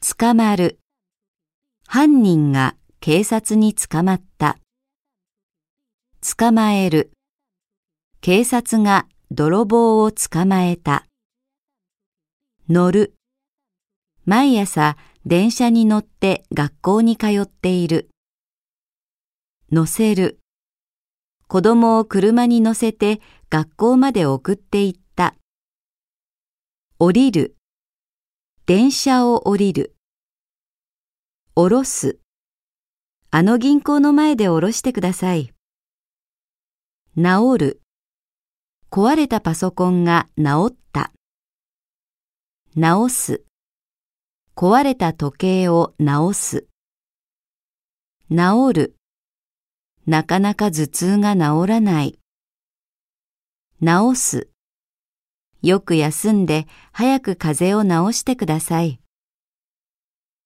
捕まる。犯人が警察に捕まった。捕まえる。警察が泥棒を捕まえた。乗る。毎朝電車に乗って学校に通っている。乗せる。子供を車に乗せて学校まで送って行った。降りる。電車を降りる。降ろす。あの銀行の前で降ろしてください。治る。壊れたパソコンが治った。直す。壊れた時計を直す。治る。なかなか頭痛が治らない。治す。よく休んで早く風邪を治してください。